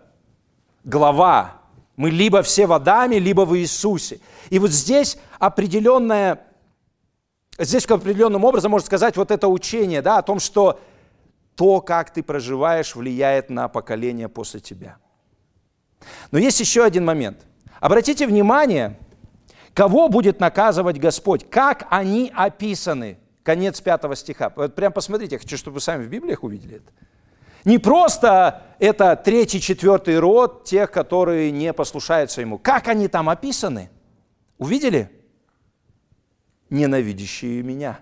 глава. Мы либо все в Адаме, либо в Иисусе. И вот здесь определенное, здесь определенным образом можно сказать вот это учение, да, о том, что то, как ты проживаешь, влияет на поколение после тебя. Но есть еще один момент. Обратите внимание, кого будет наказывать Господь, как они описаны. Конец пятого стиха. Вот прям посмотрите, я хочу, чтобы вы сами в Библиях увидели это. Не просто это третий, четвертый род тех, которые не послушаются ему. Как они там описаны? Увидели? Ненавидящие меня.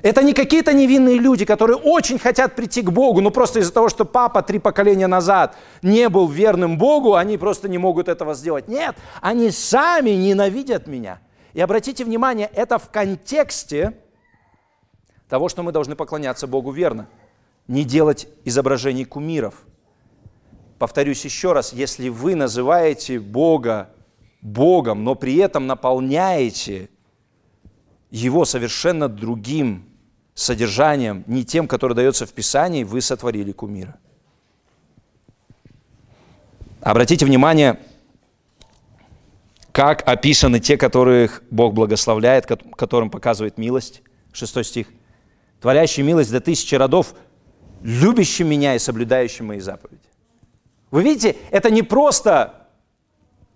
Это не какие-то невинные люди, которые очень хотят прийти к Богу, но просто из-за того, что папа три поколения назад не был верным Богу, они просто не могут этого сделать. Нет, они сами ненавидят меня. И обратите внимание, это в контексте того, что мы должны поклоняться Богу верно – не делать изображений кумиров. повторюсь еще раз, если вы называете Бога Богом, но при этом наполняете Его совершенно другим содержанием, не тем, которое дается в Писании, вы сотворили кумира. Обратите внимание, как описаны те, которых Бог благословляет, которым показывает милость. Шестой стих. «Творящий милость до тысячи родов, любящим меня и соблюдающим мои заповеди». Вы видите, это не просто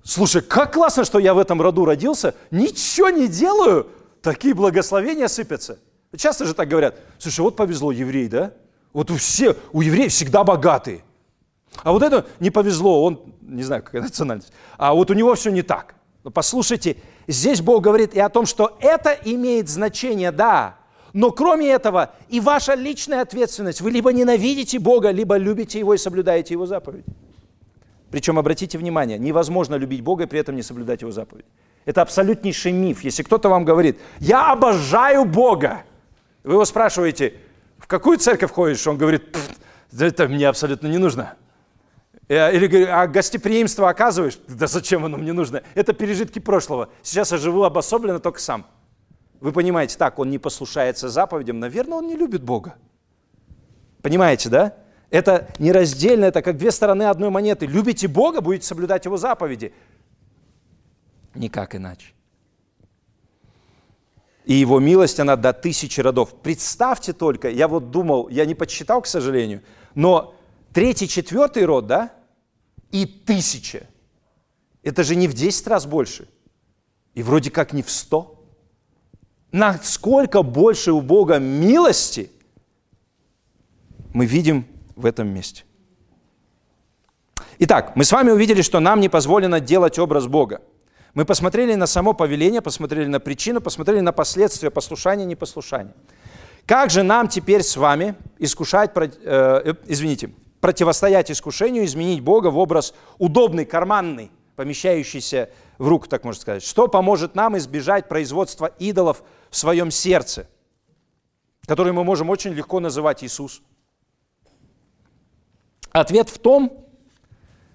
Слушай, как классно, что я в этом роду родился, ничего не делаю, такие благословения сыпятся. Часто же так говорят, слушай, вот повезло еврей, да? Вот у, все, у евреев всегда богатые. А вот это не повезло, он, не знаю, какая национальность, а вот у него все не так. Но послушайте, здесь Бог говорит и о том, что это имеет значение, да, но кроме этого и ваша личная ответственность. Вы либо ненавидите Бога, либо любите Его и соблюдаете Его заповеди. Причем, обратите внимание, невозможно любить Бога и при этом не соблюдать Его заповедь. Это абсолютнейший миф. Если кто-то вам говорит, я обожаю Бога, вы его спрашиваете, в какую церковь ходишь? Он говорит, это мне абсолютно не нужно. Э, или говорит, а гостеприимство оказываешь? Да зачем оно мне нужно? Это пережитки прошлого. Сейчас я живу обособленно только сам. Вы понимаете, так, он не послушается заповедям, наверное, он не любит Бога. Понимаете, да? Это нераздельно, это как две стороны одной монеты. Любите Бога, будете соблюдать Его заповеди. Никак иначе. И Его милость, она до тысячи родов. Представьте только, я вот думал, я не подсчитал, к сожалению, но третий, четвертый род, да, и тысяча. Это же не в 10 раз больше. И вроде как не в 100. Насколько больше у Бога милости, мы видим в этом месте. Итак, мы с вами увидели, что нам не позволено делать образ Бога. Мы посмотрели на само повеление, посмотрели на причину, посмотрели на последствия послушания и непослушания. Как же нам теперь с вами искушать, э, э, извините, противостоять искушению, изменить Бога в образ удобный, карманный, помещающийся в руку, так можно сказать? Что поможет нам избежать производства идолов в своем сердце, который мы можем очень легко называть Иисус? Ответ в том,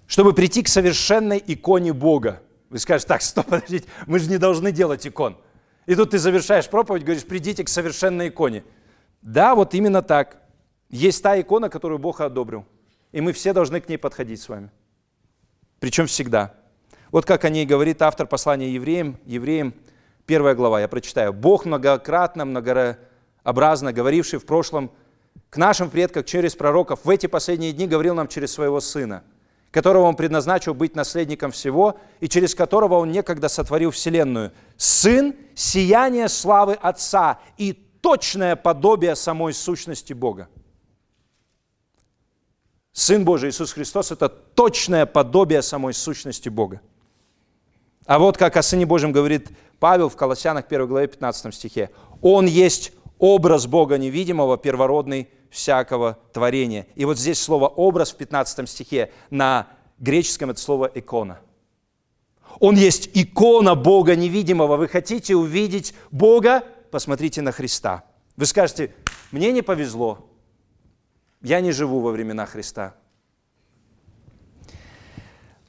чтобы прийти к совершенной иконе Бога. Вы скажете, так, стоп, подождите, мы же не должны делать икон. И тут ты завершаешь проповедь, говоришь, придите к совершенной иконе. Да, вот именно так. Есть та икона, которую Бог одобрил. И мы все должны к ней подходить с вами. Причем всегда. Вот как о ней говорит автор послания евреям, евреям, первая глава, я прочитаю. «Бог многократно, многообразно говоривший в прошлом к нашим предкам через пророков в эти последние дни говорил нам через своего Сына, которого Он предназначил быть наследником всего и через которого Он некогда сотворил Вселенную. Сын – сияние славы Отца и точное подобие самой сущности Бога. Сын Божий Иисус Христос – это точное подобие самой сущности Бога. А вот как о Сыне Божьем говорит Павел в Колоссянах 1 главе 15 стихе. Он есть образ Бога невидимого, первородный всякого творения. И вот здесь слово «образ» в 15 стихе, на греческом это слово «икона». Он есть икона Бога невидимого. Вы хотите увидеть Бога? Посмотрите на Христа. Вы скажете, мне не повезло, я не живу во времена Христа.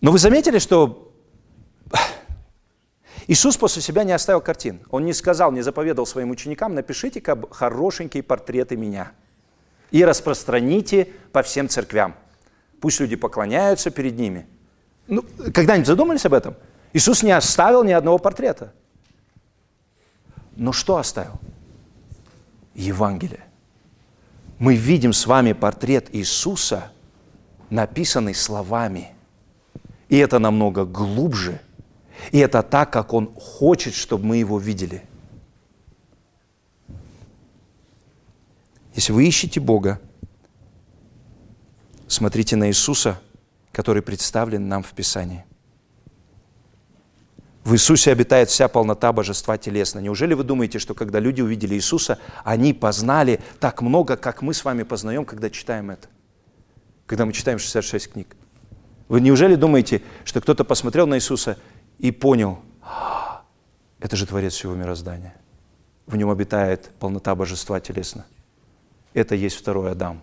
Но вы заметили, что Иисус после себя не оставил картин. Он не сказал, не заповедал своим ученикам, напишите-ка хорошенькие портреты меня и распространите по всем церквям. Пусть люди поклоняются перед ними. Ну, когда-нибудь задумались об этом? Иисус не оставил ни одного портрета. Но что оставил? Евангелие. Мы видим с вами портрет Иисуса, написанный словами. И это намного глубже – и это так, как Он хочет, чтобы мы Его видели. Если вы ищете Бога, смотрите на Иисуса, который представлен нам в Писании. В Иисусе обитает вся полнота божества телесно. Неужели вы думаете, что когда люди увидели Иисуса, они познали так много, как мы с вами познаем, когда читаем это? Когда мы читаем 66 книг. Вы неужели думаете, что кто-то посмотрел на Иисуса и понял, «А, это же Творец всего мироздания. В нем обитает полнота божества телесно. Это есть второй Адам.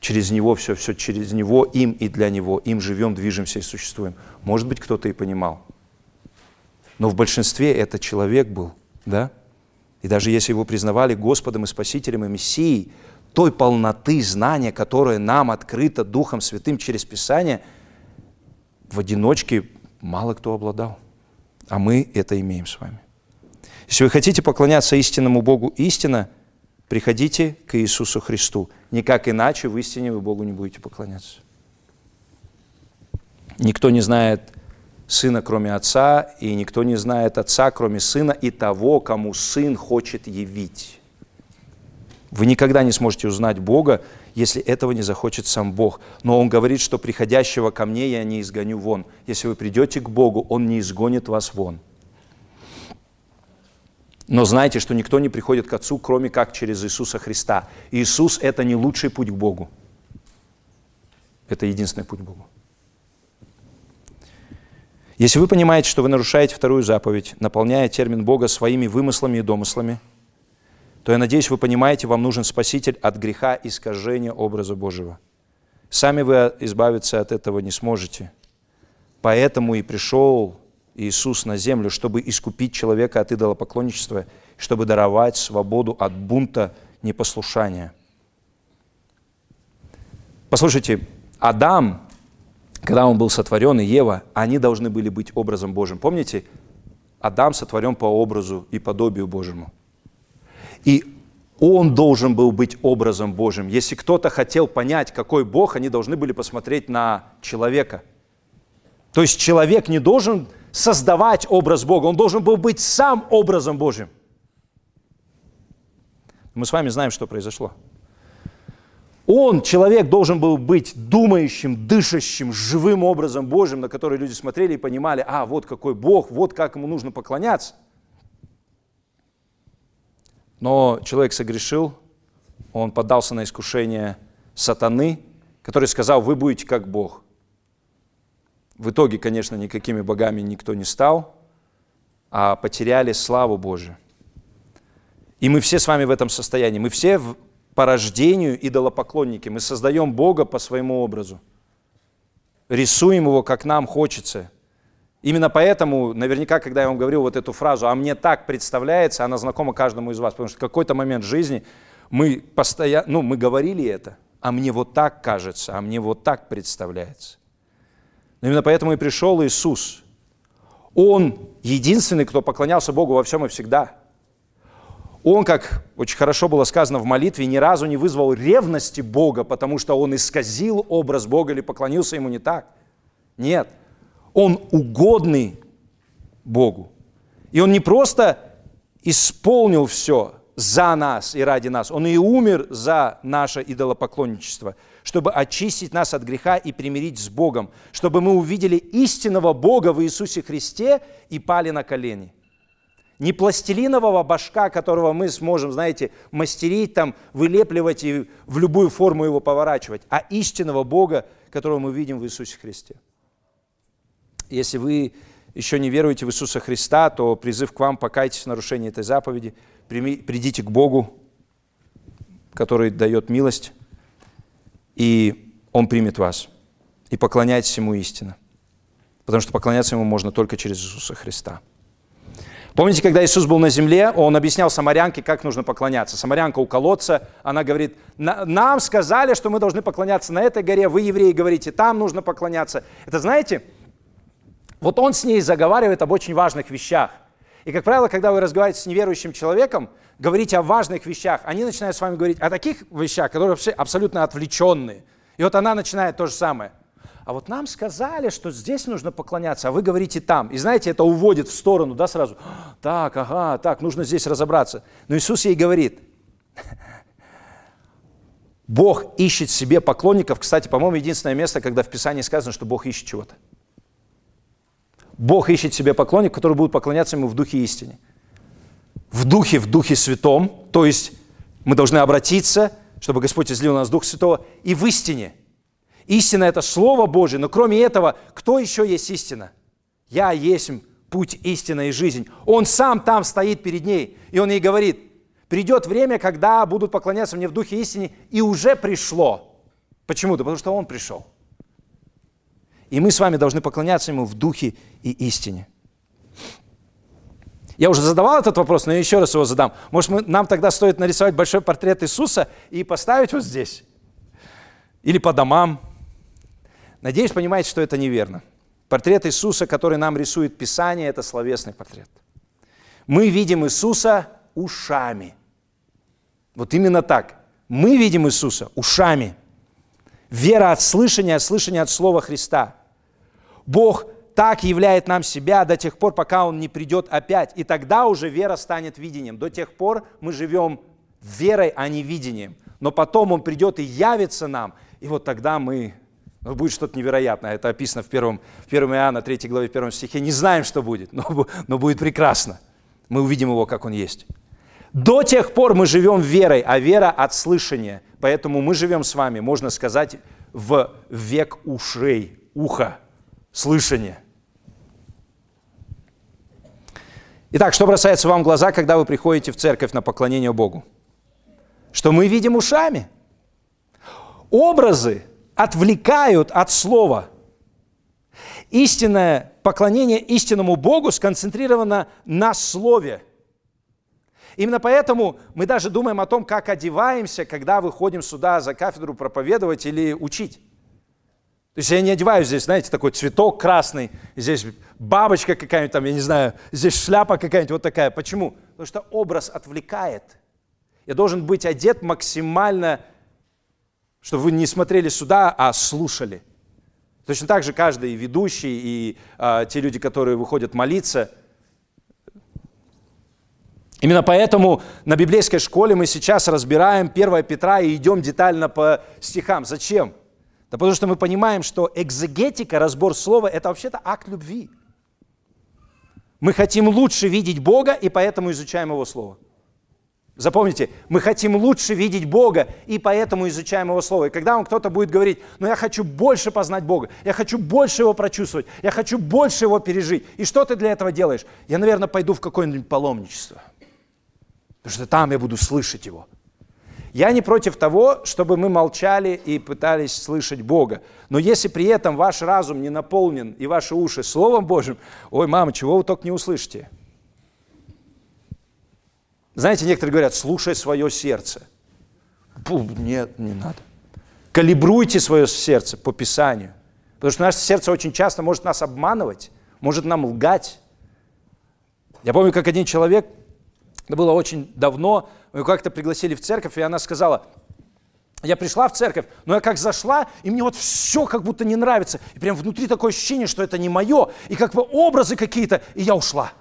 Через Него все, все через Него, им и для Него. Им живем, движемся и существуем. Может быть, кто-то и понимал. Но в большинстве это человек был, да? И даже если его признавали Господом и Спасителем и Мессией, той полноты знания, которая нам открыта Духом Святым через Писание, в одиночке мало кто обладал. А мы это имеем с вами. Если вы хотите поклоняться истинному Богу истинно, приходите к Иисусу Христу. Никак иначе в истине вы Богу не будете поклоняться. Никто не знает Сына, кроме Отца, и никто не знает Отца, кроме Сына, и того, кому Сын хочет явить. Вы никогда не сможете узнать Бога, если этого не захочет сам Бог. Но Он говорит, что приходящего ко мне я не изгоню вон. Если вы придете к Богу, Он не изгонит вас вон. Но знайте, что никто не приходит к Отцу, кроме как через Иисуса Христа. Иисус – это не лучший путь к Богу. Это единственный путь к Богу. Если вы понимаете, что вы нарушаете вторую заповедь, наполняя термин Бога своими вымыслами и домыслами, то я надеюсь, вы понимаете, вам нужен Спаситель от греха искажения образа Божьего. Сами вы избавиться от этого не сможете. Поэтому и пришел Иисус на землю, чтобы искупить человека от идолопоклонничества, чтобы даровать свободу от бунта непослушания. Послушайте, Адам, когда он был сотворен, и Ева, они должны были быть образом Божьим. Помните, Адам сотворен по образу и подобию Божьему. И он должен был быть образом Божьим. Если кто-то хотел понять, какой Бог, они должны были посмотреть на человека. То есть человек не должен создавать образ Бога, он должен был быть сам образом Божьим. Мы с вами знаем, что произошло. Он, человек, должен был быть думающим, дышащим, живым образом Божьим, на который люди смотрели и понимали, а, вот какой Бог, вот как ему нужно поклоняться. Но человек согрешил, он поддался на искушение сатаны, который сказал, вы будете как Бог – в итоге, конечно, никакими богами никто не стал, а потеряли славу Божию. И мы все с вами в этом состоянии. Мы все по рождению идолопоклонники. Мы создаем Бога по своему образу. Рисуем его, как нам хочется. Именно поэтому, наверняка, когда я вам говорил вот эту фразу, а мне так представляется, она знакома каждому из вас, потому что в какой-то момент жизни мы постоянно, ну, мы говорили это, а мне вот так кажется, а мне вот так представляется. Но именно поэтому и пришел Иисус. Он единственный, кто поклонялся Богу во всем и всегда. Он, как очень хорошо было сказано в молитве, ни разу не вызвал ревности Бога, потому что он исказил образ Бога или поклонился ему не так. Нет, он угодный Богу. И он не просто исполнил все за нас и ради нас, он и умер за наше идолопоклонничество – чтобы очистить нас от греха и примирить с Богом, чтобы мы увидели истинного Бога в Иисусе Христе и пали на колени. Не пластилинового башка, которого мы сможем, знаете, мастерить, там, вылепливать и в любую форму его поворачивать, а истинного Бога, которого мы видим в Иисусе Христе. Если вы еще не веруете в Иисуса Христа, то призыв к вам покайтесь в нарушении этой заповеди, придите к Богу, который дает милость, и Он примет вас. И поклоняйтесь Ему истинно. Потому что поклоняться Ему можно только через Иисуса Христа. Помните, когда Иисус был на земле, Он объяснял самарянке, как нужно поклоняться. Самарянка у колодца, она говорит, нам сказали, что мы должны поклоняться на этой горе, вы, евреи, говорите, там нужно поклоняться. Это знаете, вот Он с ней заговаривает об очень важных вещах. И, как правило, когда вы разговариваете с неверующим человеком, говорите о важных вещах, они начинают с вами говорить о таких вещах, которые вообще абсолютно отвлеченные. И вот она начинает то же самое. А вот нам сказали, что здесь нужно поклоняться, а вы говорите там. И знаете, это уводит в сторону, да, сразу. Так, ага, так, нужно здесь разобраться. Но Иисус ей говорит, Бог ищет себе поклонников. Кстати, по-моему, единственное место, когда в Писании сказано, что Бог ищет чего-то. Бог ищет себе поклонников, которые будут поклоняться Ему в духе истине в духе, в духе святом, то есть мы должны обратиться, чтобы Господь излил на нас Дух Святого, и в истине. Истина – это Слово Божие, но кроме этого, кто еще есть истина? Я есть путь, истина и жизнь. Он сам там стоит перед ней, и он ей говорит, придет время, когда будут поклоняться мне в духе истине, и уже пришло. Почему? Да потому что Он пришел. И мы с вами должны поклоняться Ему в духе и истине. Я уже задавал этот вопрос, но я еще раз его задам. Может, мы, нам тогда стоит нарисовать большой портрет Иисуса и поставить вот здесь? Или по домам? Надеюсь, понимаете, что это неверно. Портрет Иисуса, который нам рисует Писание, это словесный портрет. Мы видим Иисуса ушами. Вот именно так. Мы видим Иисуса ушами. Вера от слышания, от слышания от Слова Христа. Бог так являет нам себя до тех пор, пока Он не придет опять. И тогда уже вера станет видением. До тех пор мы живем верой, а не видением. Но потом Он придет и явится нам. И вот тогда мы... Ну, будет что-то невероятное. Это описано в 1, в 1 Иоанна 3 главе 1 стихе. Не знаем, что будет, но, но будет прекрасно. Мы увидим Его, как Он есть. До тех пор мы живем верой, а вера от слышания. Поэтому мы живем с вами, можно сказать, в век ушей, уха слышание. Итак, что бросается вам в глаза, когда вы приходите в церковь на поклонение Богу? Что мы видим ушами. Образы отвлекают от слова. Истинное поклонение истинному Богу сконцентрировано на слове. Именно поэтому мы даже думаем о том, как одеваемся, когда выходим сюда за кафедру проповедовать или учить. То есть я не одеваю здесь, знаете, такой цветок красный, здесь бабочка какая-нибудь там, я не знаю, здесь шляпа какая-нибудь вот такая. Почему? Потому что образ отвлекает. Я должен быть одет максимально, чтобы вы не смотрели сюда, а слушали. Точно так же каждый ведущий и а, те люди, которые выходят молиться. Именно поэтому на библейской школе мы сейчас разбираем 1 Петра и идем детально по стихам. Зачем? Да потому что мы понимаем, что экзегетика, разбор слова, это вообще-то акт любви. Мы хотим лучше видеть Бога, и поэтому изучаем Его Слово. Запомните, мы хотим лучше видеть Бога, и поэтому изучаем Его Слово. И когда вам кто-то будет говорить, ну я хочу больше познать Бога, я хочу больше Его прочувствовать, я хочу больше Его пережить, и что ты для этого делаешь? Я, наверное, пойду в какое-нибудь паломничество, потому что там я буду слышать Его. Я не против того, чтобы мы молчали и пытались слышать Бога. Но если при этом ваш разум не наполнен и ваши уши Словом Божьим, ой, мама, чего вы только не услышите? Знаете, некоторые говорят, слушай свое сердце. Фу, нет, не надо. Калибруйте свое сердце по Писанию. Потому что наше сердце очень часто может нас обманывать, может нам лгать. Я помню, как один человек, это было очень давно, как-то пригласили в церковь, и она сказала, я пришла в церковь, но я как зашла, и мне вот все как будто не нравится. И прям внутри такое ощущение, что это не мое, и как бы образы какие-то, и я ушла.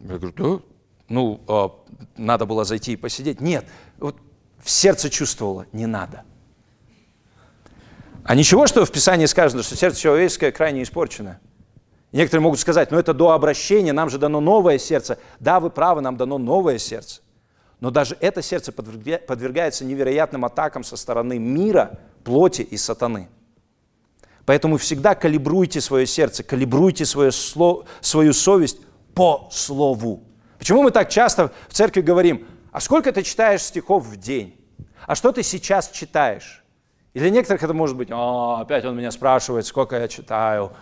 Я говорю, да? Ну, э, надо было зайти и посидеть. Нет, вот в сердце чувствовала, не надо. А ничего, что в Писании сказано, что сердце человеческое крайне испорчено. некоторые могут сказать, ну это до обращения, нам же дано новое сердце. Да, вы правы, нам дано новое сердце. Но даже это сердце подвергается невероятным атакам со стороны мира, плоти и сатаны. Поэтому всегда калибруйте свое сердце, калибруйте свое слово, свою совесть по слову. Почему мы так часто в церкви говорим, а сколько ты читаешь стихов в день? А что ты сейчас читаешь? И для некоторых это может быть, о, опять он меня спрашивает, сколько я читаю.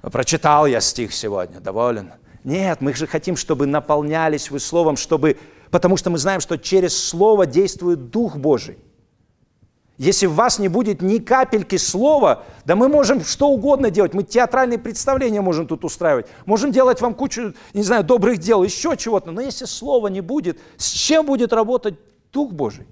Прочитал я стих сегодня, доволен? Нет, мы же хотим, чтобы наполнялись вы словом, чтобы потому что мы знаем, что через Слово действует Дух Божий. Если в вас не будет ни капельки слова, да мы можем что угодно делать. Мы театральные представления можем тут устраивать. Можем делать вам кучу, не знаю, добрых дел, еще чего-то. Но если слова не будет, с чем будет работать Дух Божий?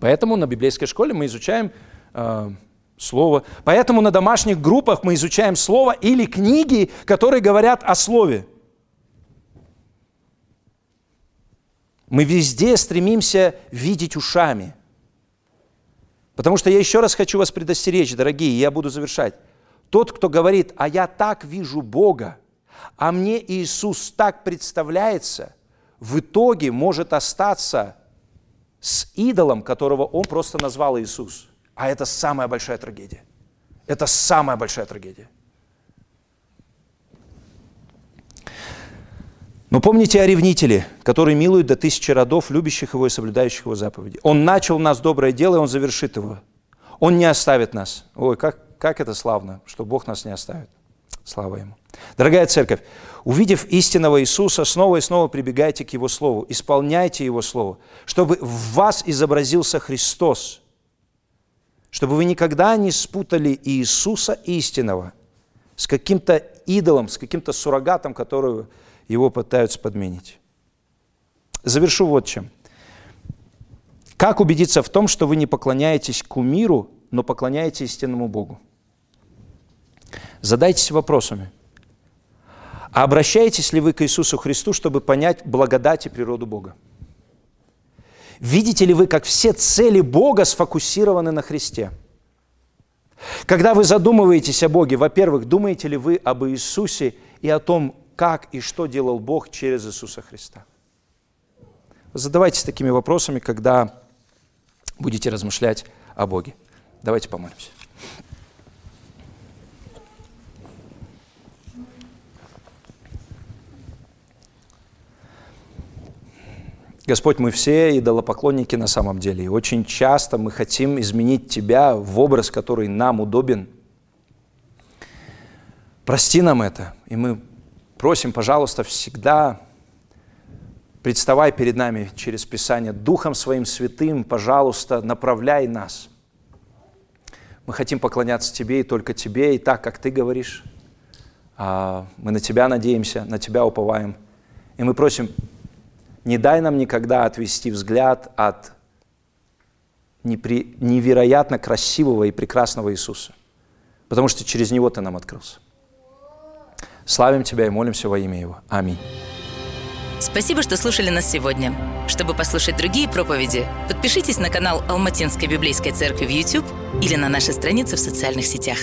Поэтому на библейской школе мы изучаем э, слово. Поэтому на домашних группах мы изучаем слово или книги, которые говорят о слове. Мы везде стремимся видеть ушами. Потому что я еще раз хочу вас предостеречь, дорогие, я буду завершать. Тот, кто говорит, а я так вижу Бога, а мне Иисус так представляется, в итоге может остаться с идолом, которого он просто назвал Иисус. А это самая большая трагедия. Это самая большая трагедия. Но помните о ревнителе, который милует до тысячи родов, любящих его и соблюдающих его заповеди. Он начал у нас доброе дело, и он завершит его. Он не оставит нас. Ой, как, как это славно, что Бог нас не оставит. Слава Ему. Дорогая церковь, увидев истинного Иисуса, снова и снова прибегайте к Его Слову, исполняйте Его Слово, чтобы в вас изобразился Христос, чтобы вы никогда не спутали Иисуса истинного с каким-то идолом, с каким-то суррогатом, который его пытаются подменить. Завершу вот чем. Как убедиться в том, что вы не поклоняетесь кумиру, но поклоняетесь истинному Богу? Задайтесь вопросами. А обращаетесь ли вы к Иисусу Христу, чтобы понять благодать и природу Бога? Видите ли вы, как все цели Бога сфокусированы на Христе? Когда вы задумываетесь о Боге, во-первых, думаете ли вы об Иисусе и о том, как и что делал Бог через Иисуса Христа? Задавайтесь такими вопросами, когда будете размышлять о Боге. Давайте помолимся. Господь, мы все идолопоклонники на самом деле. И очень часто мы хотим изменить Тебя в образ, который нам удобен. Прости нам это. И мы просим, пожалуйста, всегда представай перед нами через Писание Духом Своим Святым, пожалуйста, направляй нас. Мы хотим поклоняться Тебе и только Тебе, и так, как Ты говоришь. А, мы на Тебя надеемся, на Тебя уповаем. И мы просим, не дай нам никогда отвести взгляд от невероятно красивого и прекрасного Иисуса, потому что через Него Ты нам открылся. Славим Тебя и молимся во имя Его. Аминь. Спасибо, что слушали нас сегодня. Чтобы послушать другие проповеди, подпишитесь на канал Алматинской библейской церкви в YouTube или на наши страницы в социальных сетях.